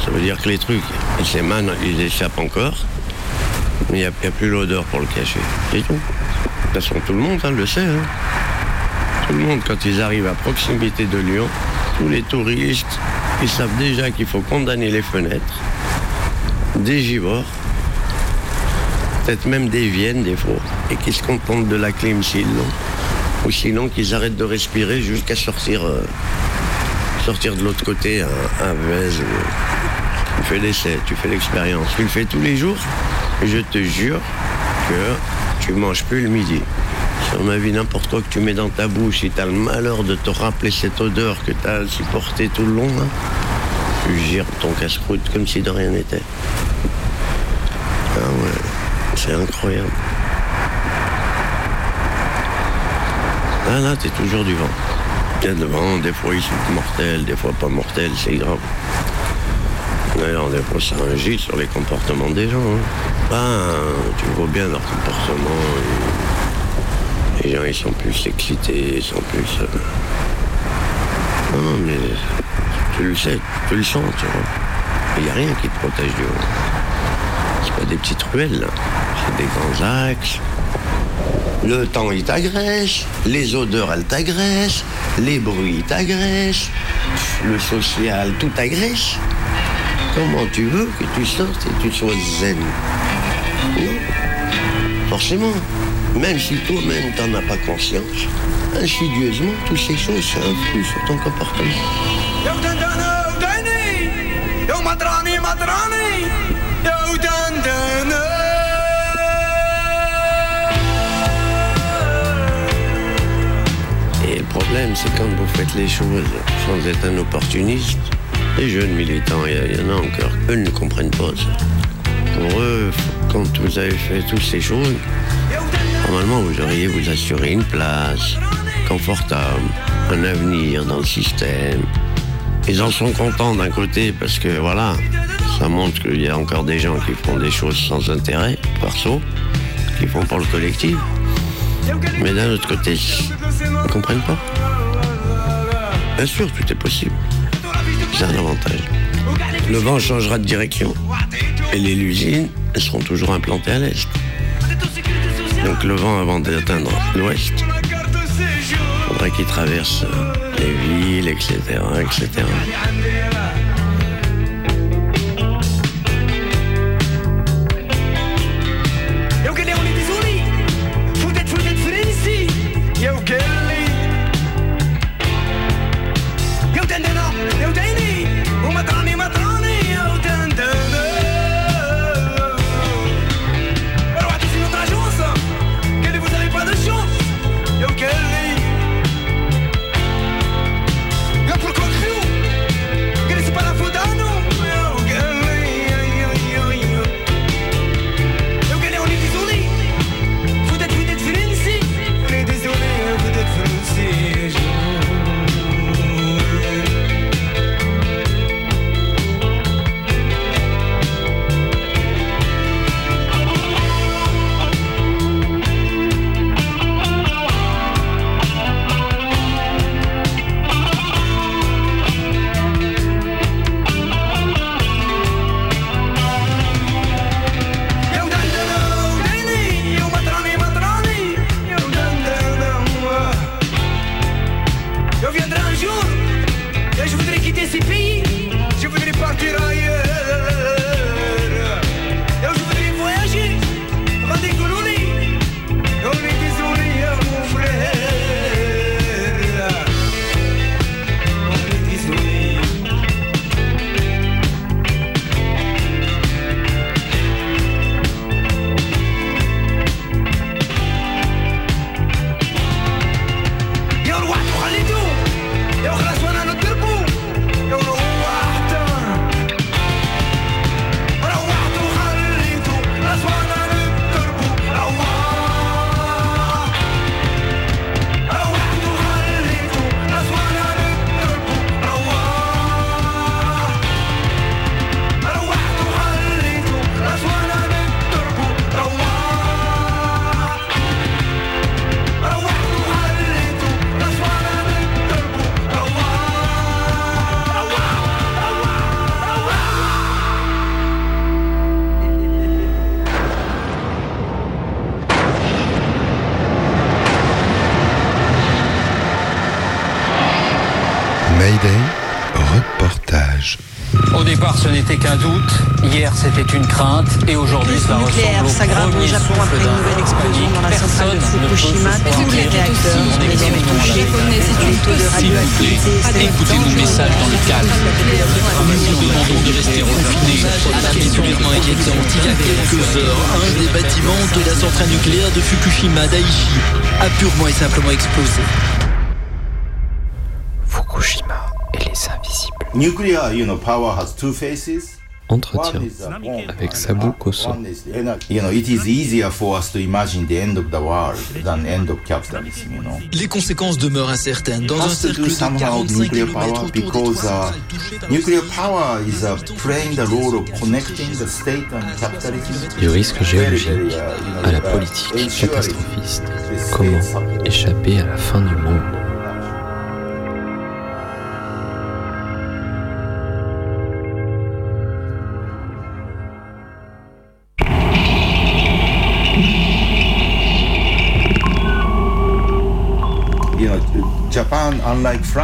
Ça veut dire que les trucs, ils s'émanent, ils échappent encore. Mais il n'y a plus l'odeur pour le cacher. C'est tout. De toute façon, tout le monde hein, le sait. hein. Tout le monde, quand ils arrivent à proximité de Lyon, tous les touristes, ils savent déjà qu'il faut condamner les fenêtres, des givors, peut-être même des viennes des fois, et qu'ils se contentent de la clim s'ils l'ont. Ou sinon qu'ils arrêtent de respirer jusqu'à sortir, euh, sortir de l'autre côté, un, un Vez Tu fais l'essai, tu fais l'expérience. Tu le fais tous les jours, et je te jure que tu manges plus le midi. Sur ma vie, n'importe quoi que tu mets dans ta bouche, si tu as le malheur de te rappeler cette odeur que tu as supportée tout le long, hein, Tu gires ton casse-croûte comme si de rien n'était. Ah ouais, c'est incroyable. Ah là, t'es toujours du vent. Vent, des fois ils sont mortels, des fois pas mortels, c'est grave. Alors des fois ça agit sur les comportements des gens. hein. Ah, tu vois bien leur comportement. Les gens ils sont plus excités, ils sont plus... euh, Non, mais tu le sais, tu le sens, tu vois. Il n'y a rien qui te protège du vent. C'est pas des petites ruelles. C'est des grands axes. Le temps, il t'agresse. Les odeurs, elles t'agressent. Les bruits, ils t'agressent. Le social, tout t'agresse. Comment tu veux que tu sortes et tu sois zen? Non. Forcément. Même si toi-même, t'en as pas conscience, insidieusement, toutes ces choses, ça influe sur ton comportement. Problème, c'est quand vous faites les choses sans être un opportuniste, les jeunes militants, il y a- il y, en a encore, eux ne comprennent pas ça. Pour eux, quand vous avez fait toutes ces choses, normalement, vous auriez vous assurer une place confortable, un avenir dans le système. Ils en sont contents d'un côté parce que voilà, ça montre qu'il y a encore des gens qui font des choses sans intérêt, perso, qui font pour le collectif. Mais d'un autre côté, ils ne comprennent pas. Bien sûr, tout est possible. C'est un avantage. Le vent changera de direction. Et les usines, seront toujours implantées à l'est. Donc le vent, avant d'atteindre l'ouest, il faudrait qu'il traverse les villes, etc., etc. c'était une crainte. Et aujourd'hui, nucléaire ressemble au au premier Japon souffle après une nouvelle explosion dans la centrale de Fukushima. Tous les réacteurs on ont été touchés. Les taux de radioactivité Écoutez nos messages dans le calme. Nous demandons de rester confinés. Particulièrement inquiétant, il y a quelques heures, un des bâtiments de la centrale nucléaire de Fukushima Daiichi a purement et simplement explosé. Fukushima et les invisibles. nuclear, you know, power has two faces. Entretien avec you know. Les conséquences demeurent incertaines. Dans un cercle de somehow 45 nuclear km power autour des because trois uh, uh, playing the role of connecting the state and capitalism. Du risque géologique uh, à la politique catastrophiste. the Comment échapper à la fin du monde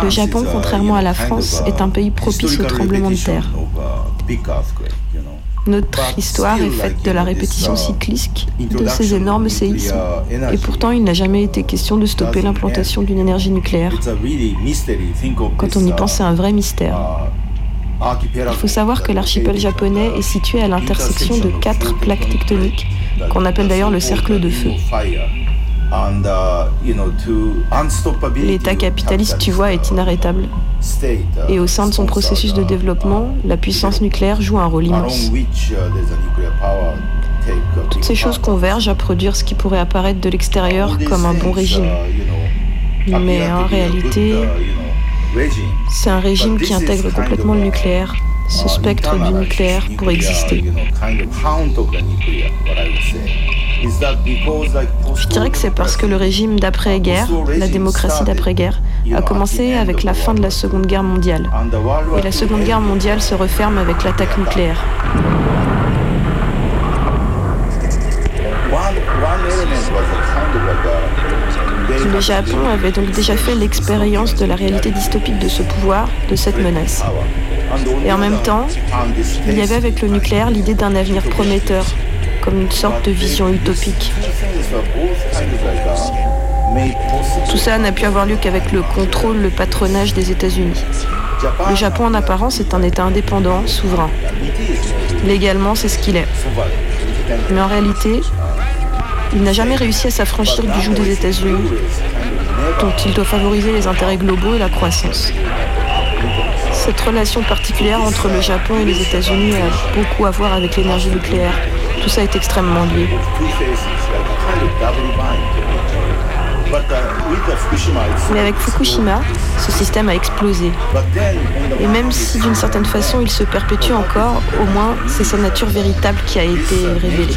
Le Japon, uh, contrairement à la France, uh, est un pays propice aux tremblements de terre. uh. Notre histoire est faite de la répétition uh, cyclique de ces énormes nuclear séismes. Et pourtant, il n'a jamais été question de stopper l'implantation d'une énergie nucléaire. Quand on y uh, pense, c'est un vrai mystère. Il faut savoir que l'archipel japonais est situé à l'intersection de quatre plaques tectoniques, qu'on appelle d'ailleurs le cercle de feu. And, uh, you know, to unstoppability L'état capitaliste, tu vois, est inarrêtable. state, uh, Et au sein de son processus de développement, la puissance nucléaire joue un rôle immense. uh, Toutes ces choses convergent à produire ce qui pourrait apparaître de l'extérieur comme un bon régime. Mais en réalité, c'est un régime qui intègre complètement le nucléaire, ce spectre du nucléaire pour exister. Je dirais que c'est parce que le régime d'après-guerre, la démocratie d'après-guerre, a commencé avec la fin de la Seconde Guerre mondiale. Et la Seconde Guerre mondiale se referme avec l'attaque nucléaire. Le Japon avait donc déjà fait l'expérience de la réalité dystopique de ce pouvoir, de cette menace. Et en même temps, il y avait avec le nucléaire l'idée d'un avenir prometteur, comme une sorte de vision utopique. Tout ça n'a pu avoir lieu qu'avec le contrôle, le patronage des États-Unis. Le Japon en apparence est un État indépendant, souverain. Légalement, c'est ce qu'il est. Mais en réalité, il n'a jamais réussi à s'affranchir du joug des États-Unis, dont il doit favoriser les intérêts globaux et la croissance. Cette relation particulière entre le Japon et les États-Unis a beaucoup à voir avec l'énergie nucléaire. Tout ça est extrêmement lié. Mais avec Fukushima, ce système a explosé. Et même si d'une certaine façon il se perpétue encore, au moins c'est sa nature véritable qui a été révélée.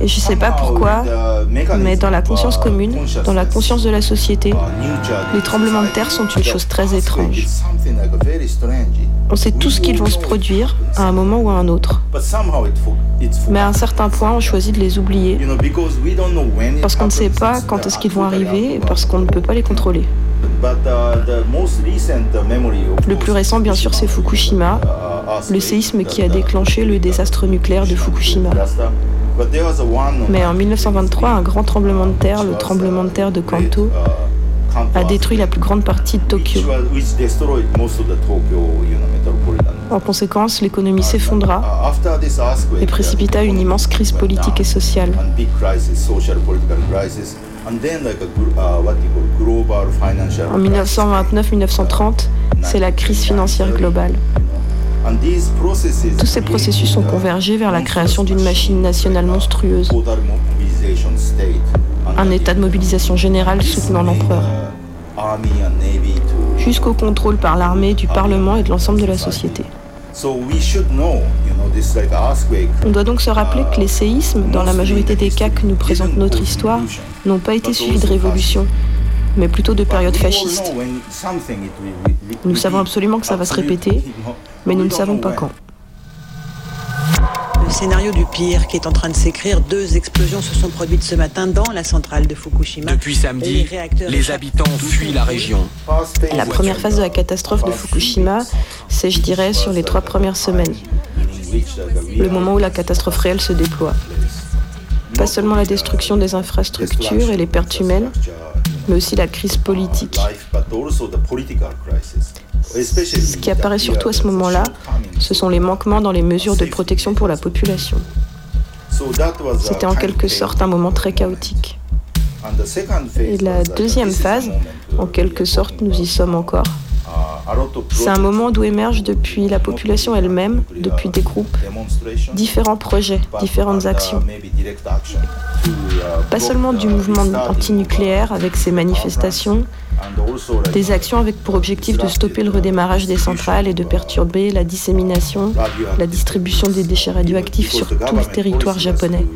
Et je sais pas pourquoi, mais dans la conscience commune, dans la conscience de la société, les tremblements de terre sont une chose très étrange. On sait tous qu'ils vont se produire à un moment ou à un autre. Mais à un certain point, on choisit de les oublier parce qu'on ne sait pas quand est-ce qu'ils vont arriver et parce qu'on ne peut pas les contrôler. Le plus récent, bien sûr, c'est Fukushima, le séisme qui a déclenché le désastre nucléaire de Fukushima. Mais en 1923, un grand tremblement de terre, le tremblement de terre de Kanto, a détruit la plus grande partie de Tokyo. En conséquence, l'économie s'effondra et précipita une immense crise politique et sociale. En 1929-1930, c'est la crise financière globale. Tous ces processus ont convergé vers la création d'une machine nationale monstrueuse, un état de mobilisation générale soutenant l'empereur, to jusqu'au contrôle par l'armée, du Parlement et de l'ensemble de la société. On doit donc se rappeler que les séismes, dans la majorité des cas que nous présente notre histoire, n'ont pas été suivis de révolution, mais plutôt de périodes fascistes. Nous savons absolument que ça va se répéter, mais nous ne savons pas quand. Le scénario du pire qui est en train de s'écrire, deux explosions se sont produites ce matin dans la centrale de Fukushima. Depuis samedi, les les habitants fuient la région. La première phase de la catastrophe de Fukushima, c'est, je dirais, sur les trois premières semaines, le moment où la catastrophe réelle se déploie. Pas seulement la destruction des infrastructures et les pertes humaines, mais aussi la crise politique. Ce qui apparaît surtout à ce moment-là, ce sont les manquements dans les mesures de protection pour la population. C'était en quelque sorte un moment très chaotique. Et la deuxième phase, en quelque sorte, nous y sommes encore. C'est un moment d'où émergent depuis la population elle-même, depuis des groupes, différents projets, différentes actions. Pas seulement du mouvement antinucléaire avec ses manifestations, des actions avec pour objectif de stopper le redémarrage des centrales et de perturber la dissémination, la distribution des déchets radioactifs sur tout le territoire japonais.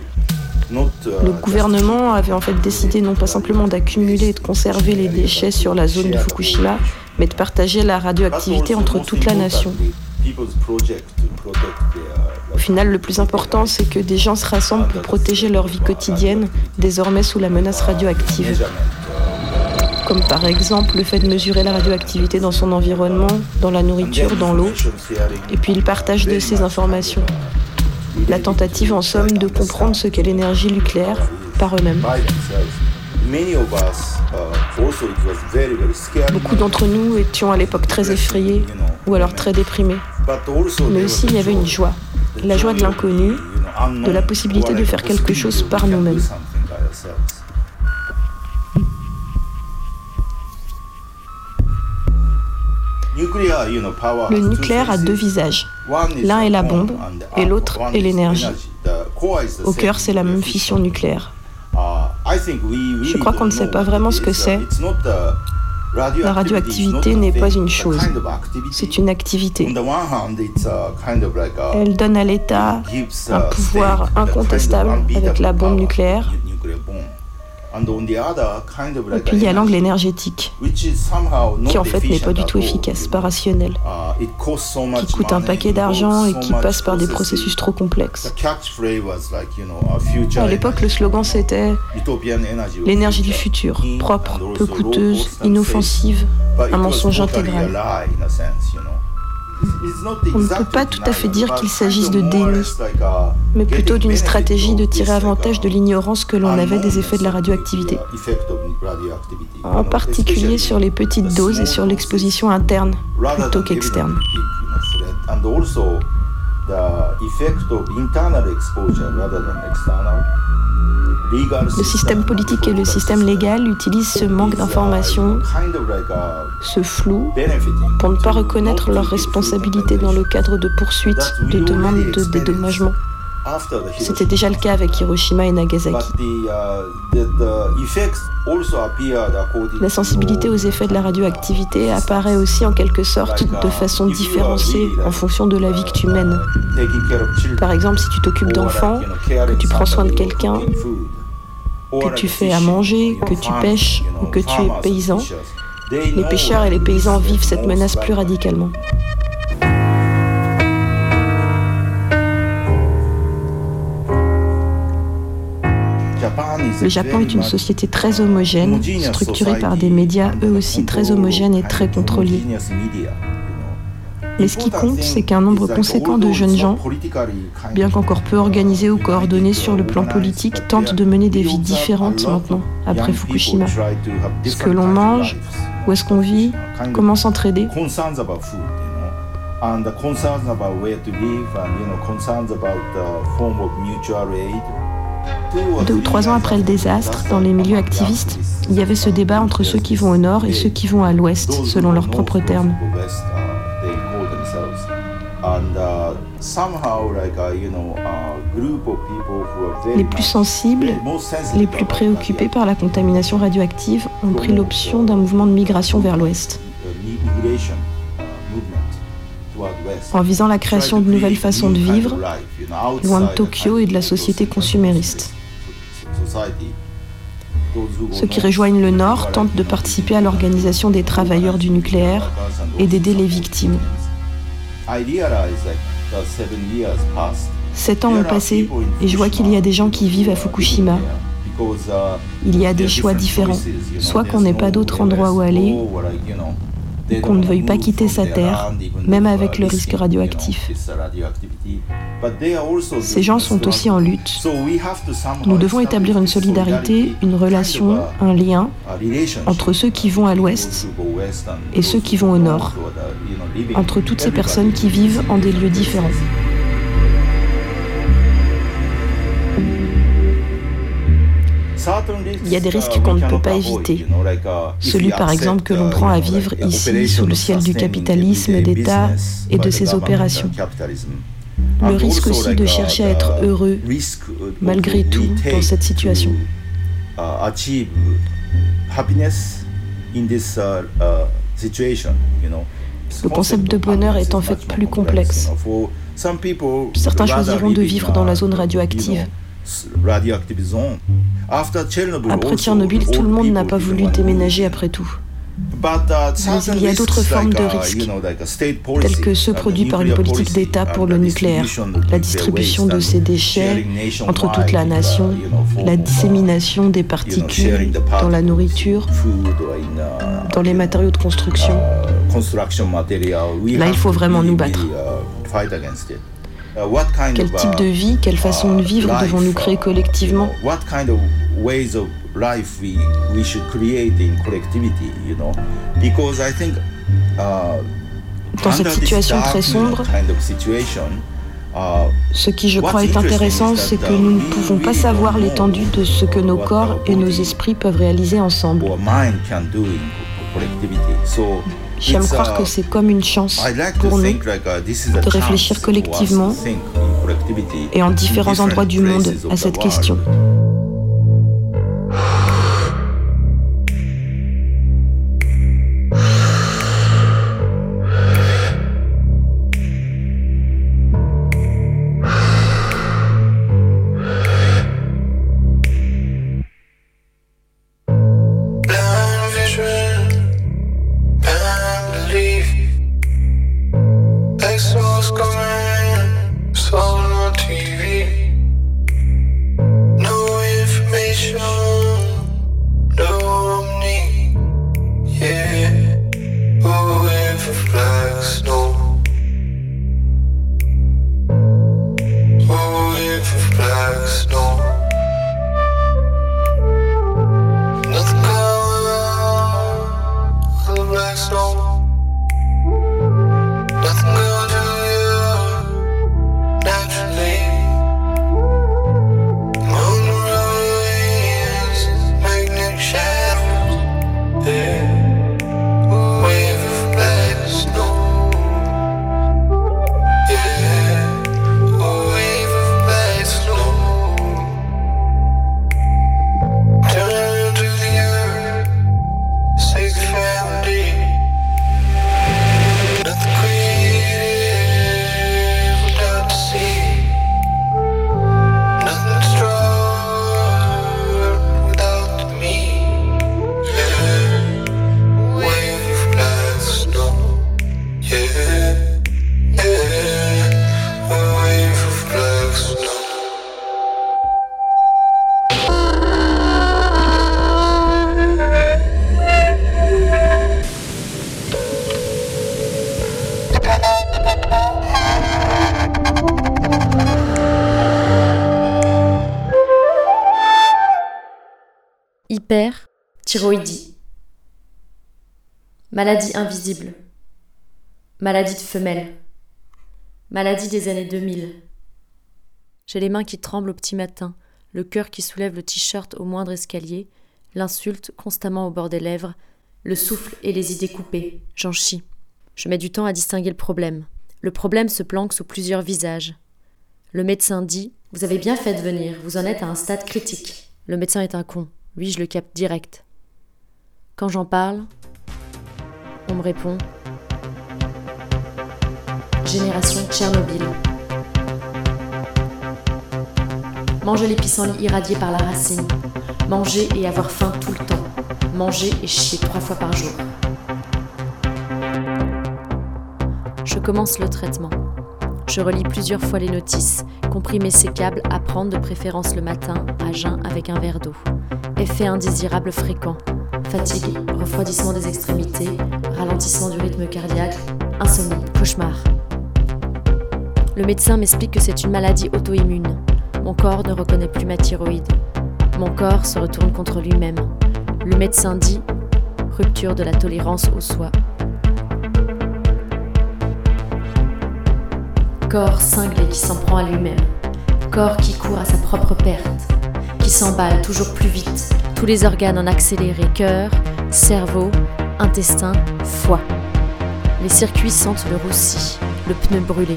Le gouvernement avait en fait décidé non pas simplement d'accumuler et de conserver les déchets sur la zone de Fukushima, mais de partager la radioactivité entre toute la nation. Au final, le plus important, c'est que des gens se rassemblent pour protéger leur vie quotidienne, désormais sous la menace radioactive. Comme par exemple le fait de mesurer la radioactivité dans son environnement, dans la nourriture, dans l'eau, et puis ils partagent de ces informations. La tentative en somme de comprendre ce qu'est l'énergie nucléaire par eux-mêmes. Beaucoup d'entre nous étions à l'époque très effrayés ou alors très déprimés. Mais aussi il y avait une joie, la joie de l'inconnu, de la possibilité de faire quelque chose par nous-mêmes. Le nucléaire a deux visages. L'un est la bombe et l'autre est l'énergie. Au cœur, c'est la même fission nucléaire. Je crois qu'on ne sait pas vraiment ce que c'est. La radioactivité n'est pas une chose, c'est une activité. Elle donne à l'État un pouvoir incontestable avec la bombe nucléaire. Et puis il y a l'angle énergétique, qui en fait n'est pas du tout efficace, pas rationnel, qui coûte un paquet d'argent et qui passe par des processus trop complexes. À l'époque, le slogan c'était l'énergie du futur, propre, peu coûteuse, inoffensive, un mensonge intégral. On ne peut pas tout à fait dire qu'il s'agisse de déni, mais plutôt d'une stratégie de tirer avantage de l'ignorance que l'on avait des effets de la radioactivité, en particulier sur les petites doses et sur l'exposition interne plutôt qu'externe. Le système politique et le système légal utilisent ce manque d'information, ce flou, pour ne pas reconnaître leurs responsabilités dans le cadre de poursuites de demandes de dédommagement. C'était déjà le cas avec Hiroshima et Nagasaki. La sensibilité aux effets de la radioactivité apparaît aussi en quelque sorte de façon différenciée en fonction de la vie que tu mènes. Par exemple, si tu t'occupes d'enfants, que tu prends soin de quelqu'un, que tu fais à manger, que tu pêches ou que tu es paysan, les pêcheurs et les paysans vivent cette menace plus radicalement. Le Japon est une société très homogène, structurée par des médias eux aussi très homogènes et très contrôlés. Mais ce qui compte, c'est qu'un nombre conséquent de jeunes gens, bien qu'encore peu organisés ou coordonnés sur le plan politique, tentent de mener des vies différentes maintenant, après Fukushima. Ce que l'on mange, où est-ce qu'on vit, comment s'entraider. Deux ou trois ans après le désastre, dans les milieux activistes, il y avait ce débat entre ceux qui vont au nord et ceux qui vont à l'ouest, selon leurs propres termes. Les plus sensibles, les plus préoccupés par la contamination radioactive ont pris l'option d'un mouvement de migration vers l'ouest en visant la création de nouvelles façons de vivre, loin de Tokyo et de la société consumériste. Ceux qui rejoignent le Nord tentent de participer à l'organisation des travailleurs du nucléaire et d'aider les victimes. Sept ans ont passé et je vois qu'il y a des gens qui vivent à Fukushima. Il y a des choix différents. Soit qu'on n'ait pas d'autre endroit où aller, qu'on ne veuille pas quitter sa terre, même avec le risque radioactif. Ces gens sont aussi en lutte. Nous devons établir une solidarité, une relation, un lien entre ceux qui vont à l'ouest et ceux qui vont au nord, entre toutes ces personnes qui vivent en des lieux différents. Il y a des risques qu'on ne peut pas éviter. Celui par exemple que l'on prend à vivre ici sous le ciel du capitalisme d'État et de ses opérations. Le risque aussi de chercher à être heureux malgré tout dans cette situation. Le concept de bonheur est en fait plus complexe. Certains choisiront de vivre dans la zone radioactive. Après Tchernobyl, tout le monde n'a pas voulu déménager après tout. Mais il y a d'autres formes de risques, tels que ceux produits par une politique d'État pour le nucléaire, la distribution de ces déchets entre toute la nation, la dissémination des particules dans la nourriture, dans les matériaux de construction. Là, il faut vraiment nous battre. Quel type de vie, quelle façon de vivre devons-nous créer collectivement Dans cette situation très sombre, ce qui je crois est intéressant, c'est que nous ne pouvons pas savoir l'étendue de ce que nos corps et nos esprits peuvent réaliser ensemble. J'aime croire que c'est comme une chance pour nous de réfléchir collectivement et en différents endroits du monde à cette question. Thyroïdie. Maladie invisible. Maladie de femelle. Maladie des années 2000. J'ai les mains qui tremblent au petit matin, le cœur qui soulève le t-shirt au moindre escalier, l'insulte constamment au bord des lèvres, le souffle et les idées coupées. J'en chie. Je mets du temps à distinguer le problème. Le problème se planque sous plusieurs visages. Le médecin dit Vous avez bien fait de venir, vous en êtes à un stade critique. Le médecin est un con. Lui, je le capte direct. Quand j'en parle, on me répond Génération Tchernobyl. Manger les pissenlits irradiés par la racine. Manger et avoir faim tout le temps. Manger et chier trois fois par jour. Je commence le traitement. Je relis plusieurs fois les notices, comprimer sécable à prendre de préférence le matin, à jeun avec un verre d'eau. Effet indésirable fréquent fatigue, refroidissement des extrémités, ralentissement du rythme cardiaque, insomnie, cauchemar. Le médecin m'explique que c'est une maladie auto-immune. Mon corps ne reconnaît plus ma thyroïde. Mon corps se retourne contre lui-même. Le médecin dit rupture de la tolérance au soi. Corps cinglé qui s'en prend à lui-même. Corps qui court à sa propre perte. Qui s'emballe toujours plus vite. Tous les organes en accéléré. Cœur, cerveau, intestin, foie. Les circuits sentent le roussi, le pneu brûlé.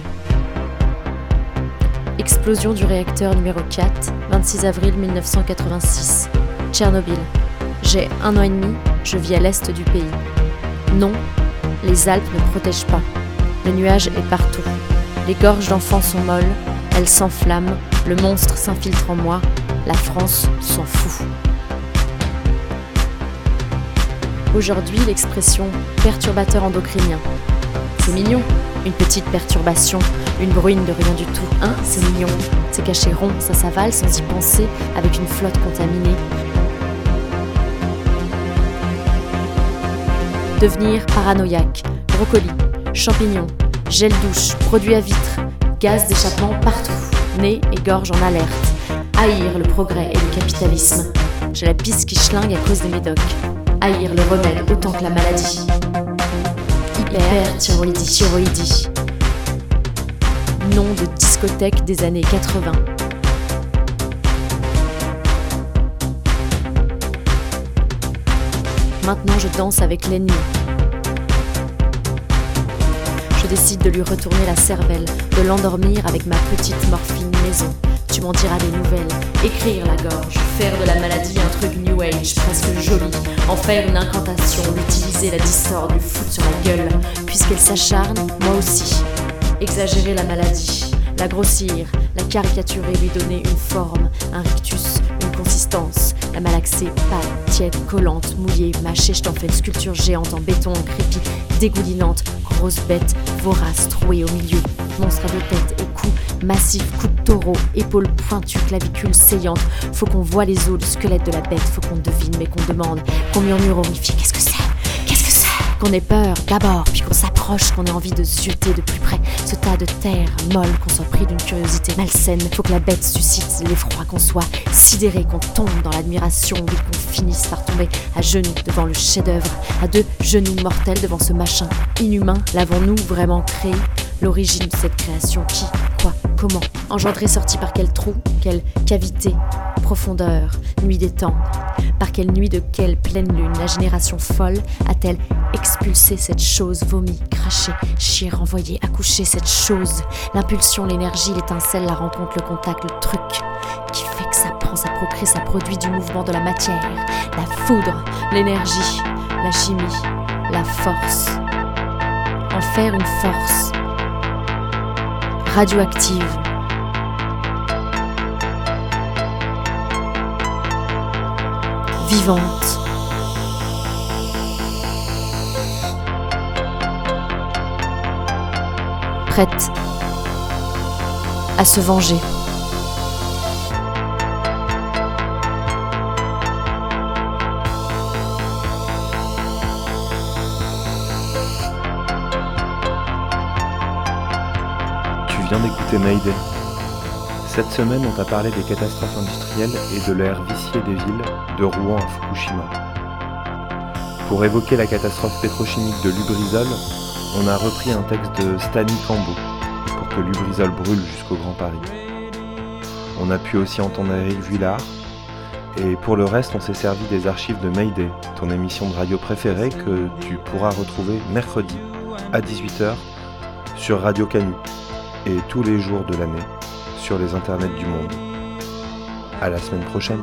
Explosion du réacteur numéro 4, 26 avril 1986. Tchernobyl. J'ai un an et demi, je vis à l'est du pays. Non, les Alpes ne protègent pas. Le nuage est partout. Les gorges d'enfants sont molles, elles s'enflamment, le monstre s'infiltre en moi, la France s'en fout. Aujourd'hui, l'expression perturbateur endocrinien. C'est mignon, une petite perturbation, une bruine de rien du tout. Hein, c'est mignon, c'est caché rond, ça s'avale sans y penser, avec une flotte contaminée. Devenir paranoïaque, brocoli, champignons, gel douche, produits à vitre, gaz d'échappement partout, nez et gorge en alerte. Haïr le progrès et le capitalisme. J'ai la piste qui schlingue à cause des médocs. Haïr le remède autant que la maladie. Hyperthyroïdie, thyroïdie. Nom de discothèque des années 80. Maintenant je danse avec l'ennemi. Je décide de lui retourner la cervelle, de l'endormir avec ma petite morphine maison. Tu m'en diras des nouvelles, écrire la gorge, faire de la maladie un truc new age, presque joli, en faire une incantation, l'utiliser, la distordre, lui foutre sur la gueule, puisqu'elle s'acharne, moi aussi. Exagérer la maladie, la grossir, la caricaturer, lui donner une forme, un rictus, la malaxer, pâle, tiède, collante, mouillée, mâchée, je t'en fais une sculpture géante en béton, en crépi, dégoulinante, grosse bête, vorace, trouée au milieu, monstre à deux têtes et cou, massif, coup de taureau, épaules pointues, clavicules saillantes. Faut qu'on voit les os, le squelette de la bête, faut qu'on devine, mais qu'on demande, qu'on murmure horrifié, Qu'est-ce que c'est? Qu'on ait peur d'abord, puis qu'on s'approche, qu'on ait envie de jeter de plus près, ce tas de terre molle, qu'on soit pris d'une curiosité malsaine. Faut que la bête suscite l'effroi, qu'on soit sidéré, qu'on tombe dans l'admiration, oui, qu'on finisse par tomber à genoux devant le chef-d'œuvre, à deux genoux mortels devant ce machin inhumain. L'avons-nous vraiment créé? L'origine de cette création, qui, quoi, comment Engendré, sorti par quel trou, quelle cavité, profondeur, nuit des temps Par quelle nuit de quelle pleine lune la génération folle a-t-elle expulsé cette chose vomi, craché, chier, renvoyé, accouché cette chose? L'impulsion, l'énergie, l'étincelle, la rencontre, le contact, le truc qui fait que ça prend, ça procrée, ça produit du mouvement de la matière, la foudre, l'énergie, la chimie, la force. En faire une force radioactive. Vivante. Prête à se venger. Cette semaine, on t'a parlé des catastrophes industrielles et de l'air vicié des villes, de Rouen à Fukushima. Pour évoquer la catastrophe pétrochimique de Lubrizol, on a repris un texte de Stani Cambo pour que Lubrizol brûle jusqu'au Grand Paris. On a pu aussi entendre Eric Vuillard. Et pour le reste, on s'est servi des archives de Mayday, ton émission de radio préférée que tu pourras retrouver mercredi à 18h sur Radio Canu et tous les jours de l'année sur les internets du monde. À la semaine prochaine.